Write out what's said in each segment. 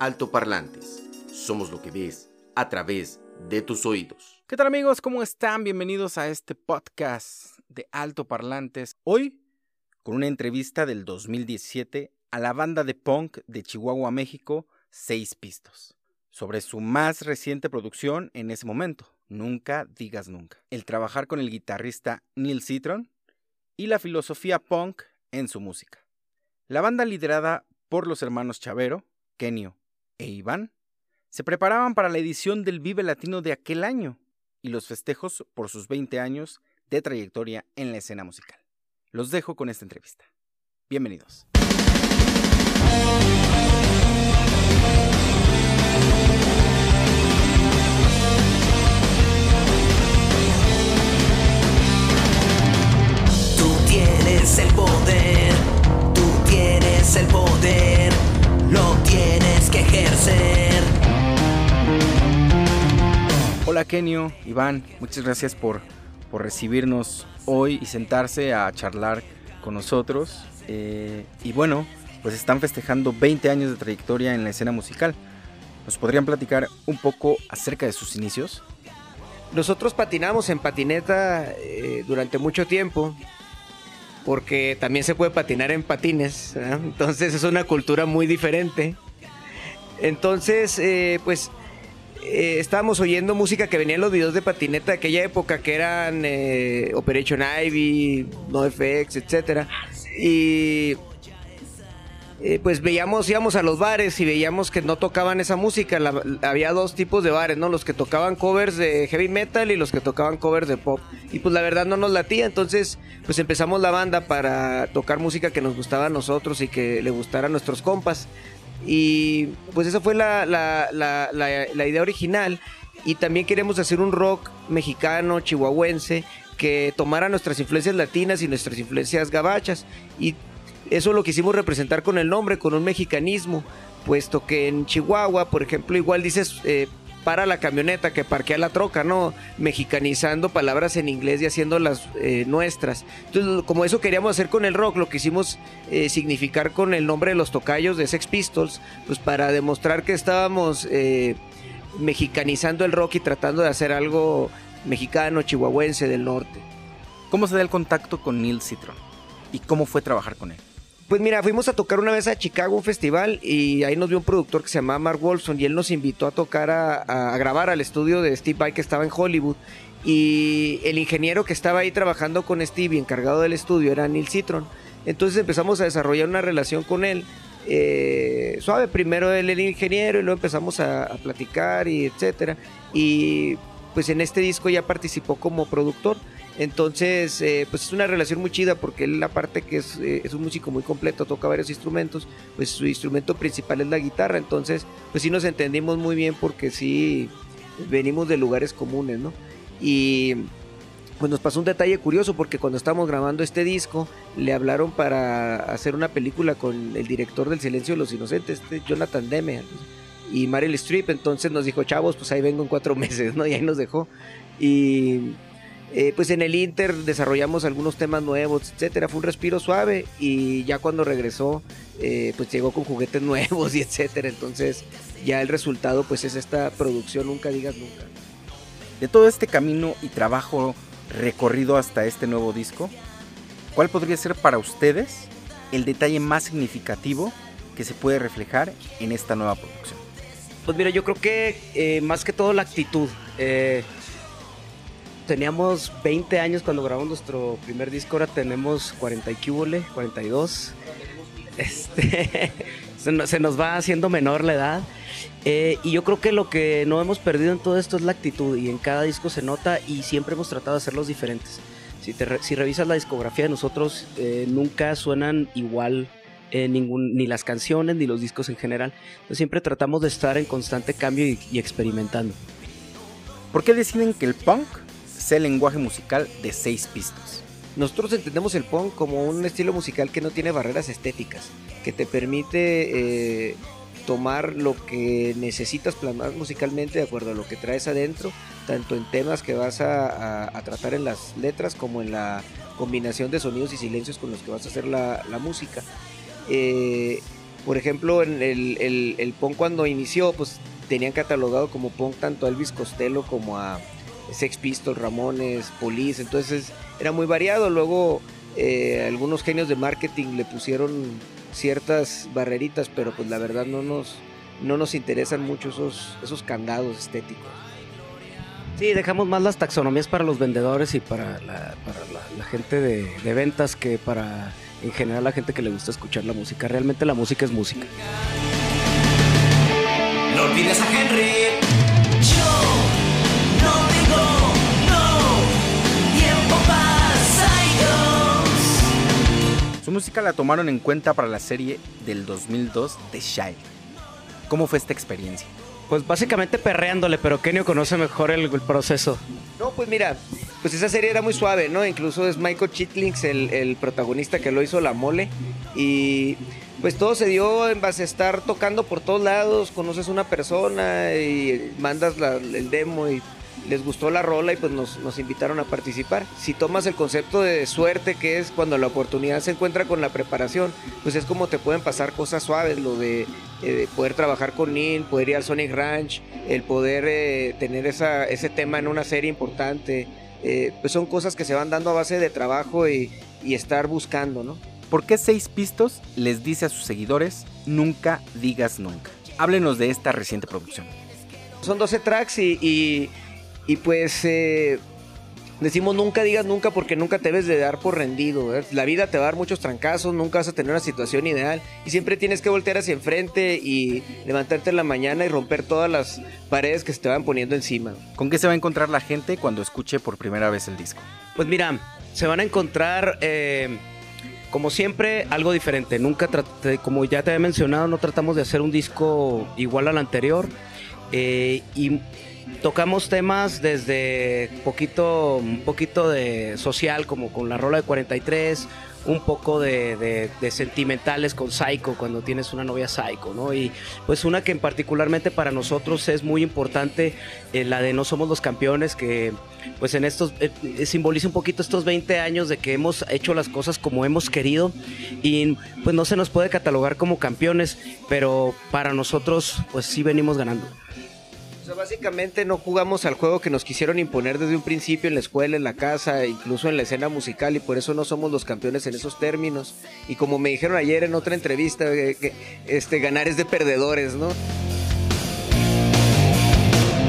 Altoparlantes. Somos lo que ves a través de tus oídos. ¿Qué tal amigos? ¿Cómo están? Bienvenidos a este podcast de Altoparlantes. Hoy con una entrevista del 2017 a la banda de punk de Chihuahua, México, Seis Pistos, sobre su más reciente producción en ese momento, Nunca digas nunca. El trabajar con el guitarrista Neil Citron y la filosofía punk en su música. La banda liderada por los hermanos Chavero, Kenio e Iván se preparaban para la edición del Vive Latino de aquel año y los festejos por sus 20 años de trayectoria en la escena musical. Los dejo con esta entrevista. Bienvenidos. Hola Kenio, Iván, muchas gracias por, por recibirnos hoy y sentarse a charlar con nosotros. Eh, y bueno, pues están festejando 20 años de trayectoria en la escena musical. ¿Nos podrían platicar un poco acerca de sus inicios? Nosotros patinamos en patineta eh, durante mucho tiempo, porque también se puede patinar en patines, entonces es una cultura muy diferente. Entonces, eh, pues eh, estábamos oyendo música que venía en los videos de patineta de aquella época, que eran eh, Operation Ivy, NoFX, etc. Y eh, pues veíamos, íbamos a los bares y veíamos que no tocaban esa música. Había dos tipos de bares, ¿no? Los que tocaban covers de heavy metal y los que tocaban covers de pop. Y pues la verdad no nos latía, entonces pues empezamos la banda para tocar música que nos gustaba a nosotros y que le gustara a nuestros compas. Y pues esa fue la, la- la- idea original. Y también queremos hacer un rock mexicano, chihuahuense, que tomara nuestras influencias latinas y nuestras influencias gabachas. Y eso lo quisimos representar con el nombre, con un mexicanismo, puesto que en Chihuahua, por ejemplo, igual dices eh, para la camioneta que parquea la troca, ¿no? Mexicanizando palabras en inglés y haciéndolas eh, nuestras. Entonces, como eso queríamos hacer con el rock, lo quisimos eh, significar con el nombre de los tocayos de Sex Pistols, pues para demostrar que estábamos eh, mexicanizando el rock y tratando de hacer algo mexicano, chihuahuense del norte. ¿Cómo se da el contacto con Neil Citron? ¿Y cómo fue trabajar con él? Pues mira, fuimos a tocar una vez a Chicago, un festival, y ahí nos vio un productor que se llamaba Mark Wolfson y él nos invitó a tocar, a, grabar al estudio de Steve Vai que estaba en Hollywood. Y el ingeniero que estaba ahí trabajando con Steve y encargado del estudio era Neil Citron. Entonces empezamos a desarrollar una relación con él. eh, suave, primero él era ingeniero y luego empezamos a, a platicar y etcétera. Y pues en este disco ya participó como productor. Entonces, eh, pues es una relación muy chida porque él, aparte que es, eh, es un músico muy completo, toca varios instrumentos, pues su instrumento principal es la guitarra. Entonces, pues sí nos entendimos muy bien porque sí venimos de lugares comunes, ¿no? Y pues nos pasó un detalle curioso porque cuando estábamos grabando este disco, le hablaron para hacer una película con el director del Silencio de los Inocentes, este Jonathan Demme y Meryl Streep. Entonces nos dijo, chavos, pues ahí vengo en cuatro meses, ¿no? Y ahí nos dejó. Y eh, pues en el Inter desarrollamos algunos temas nuevos, etcétera. Fue un respiro suave y ya cuando regresó, eh, pues llegó con juguetes nuevos y etcétera. Entonces ya el resultado pues es esta producción Nunca digas nunca. De todo este camino y trabajo recorrido hasta este nuevo disco, ¿cuál podría ser para ustedes el detalle más significativo que se puede reflejar en esta nueva producción? Pues mira, yo creo que eh, más que todo la actitud. Eh, teníamos 20 años cuando grabamos nuestro primer disco, ahora tenemos 40 y cúbole, 42. Este, se, nos, se nos va haciendo menor la edad. Eh, y yo creo que lo que no hemos perdido en todo esto es la actitud. Y en cada disco se nota y siempre hemos tratado de hacerlos diferentes. Si, te si revisas la discografía de nosotros, nunca suenan igual eh, ningún, ni las canciones ni los discos en general. Entonces siempre tratamos de estar en constante cambio y, y experimentando. ¿Por qué deciden que el punk sea el lenguaje musical de seis pistos? Nosotros entendemos el punk como un estilo musical que no tiene barreras estéticas, que te permite eh, tomar lo que necesitas plasmar musicalmente de acuerdo a lo que traes adentro, tanto en temas que vas a, a- a tratar en las letras como en la combinación de sonidos y silencios con los que vas a hacer la, la música. Eh, Por ejemplo, en el, el, el punk cuando inició, pues tenían catalogado como punk tanto a Elvis Costello como a Sex Pistols, Ramones, Police, entonces era muy variado. Luego eh, algunos genios de marketing le pusieron ciertas barreritas, pero pues la verdad no nos, no nos interesan mucho esos, esos candados estéticos. Sí, dejamos más las taxonomías para los vendedores y para la, gente de ventas que para en general la gente que le gusta escuchar la música. Realmente la música es música. No olvides a Henry. Yo no digo no. Tiempo. Su música la tomaron en cuenta para la serie del 2002 de Child. ¿Cómo fue esta experiencia? Pues básicamente perreándole, pero Kenio conoce mejor el, el proceso. No, pues mira, pues esa serie era muy suave, ¿no? Incluso es Michael Chitlings el, el protagonista que lo hizo la mole. Y pues todo se dio en base a estar tocando por todos lados, conoces una persona y mandas la- el demo y les gustó la rola y pues nos, nos invitaron a participar. Si tomas el concepto de suerte que es cuando la oportunidad se encuentra con la preparación, pues es como te pueden pasar cosas suaves, lo de eh, poder trabajar con Neil, poder ir al Sonic Ranch, el poder eh, tener esa, ese tema en una serie importante, eh, pues son cosas que se van dando a base de trabajo y, y estar buscando, ¿no? ¿Por qué Seis Pistos les dice a sus seguidores nunca digas nunca? Háblenos de esta reciente producción. Son 12 tracks y, y, y pues eh, decimos nunca digas nunca porque nunca te debes de dar por rendido. ¿verdad? La vida te va a dar muchos trancazos, nunca vas a tener una situación ideal y siempre tienes que voltear hacia enfrente y levantarte en la mañana y romper todas las paredes que se te van poniendo encima. ¿Con qué se va a encontrar la gente cuando escuche por primera vez el disco? Pues mira, se van a encontrar, eh, como siempre, algo diferente. Nunca traté, como ya te había mencionado, no tratamos de hacer un disco igual al anterior. Eh, y tocamos temas desde poquito, un poquito de social, como con la rola de 43, un poco de, de- sentimentales con Psycho, cuando tienes una novia Psycho, ¿no? Y pues una que en particularmente para nosotros es muy importante, eh, la de No Somos los Campeones, que pues en estos, eh, eh, simboliza un poquito estos 20 años de que hemos hecho las cosas como hemos querido y pues no se nos puede catalogar como campeones, pero para nosotros pues sí venimos ganando. Sea, básicamente no jugamos al juego que nos quisieron imponer desde un principio en la escuela, en la casa, incluso en la escena musical y por eso no somos los campeones en esos términos. Y como me dijeron ayer en otra entrevista, eh, que este ganar es de perdedores, ¿no?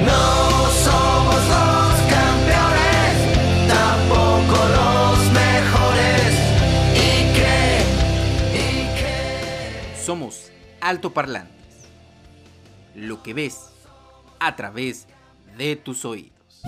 No somos los campeones, tampoco los mejores. ¿Y qué? ¿Y qué? Somos altoparlantes. Lo que ves a través de tus oídos.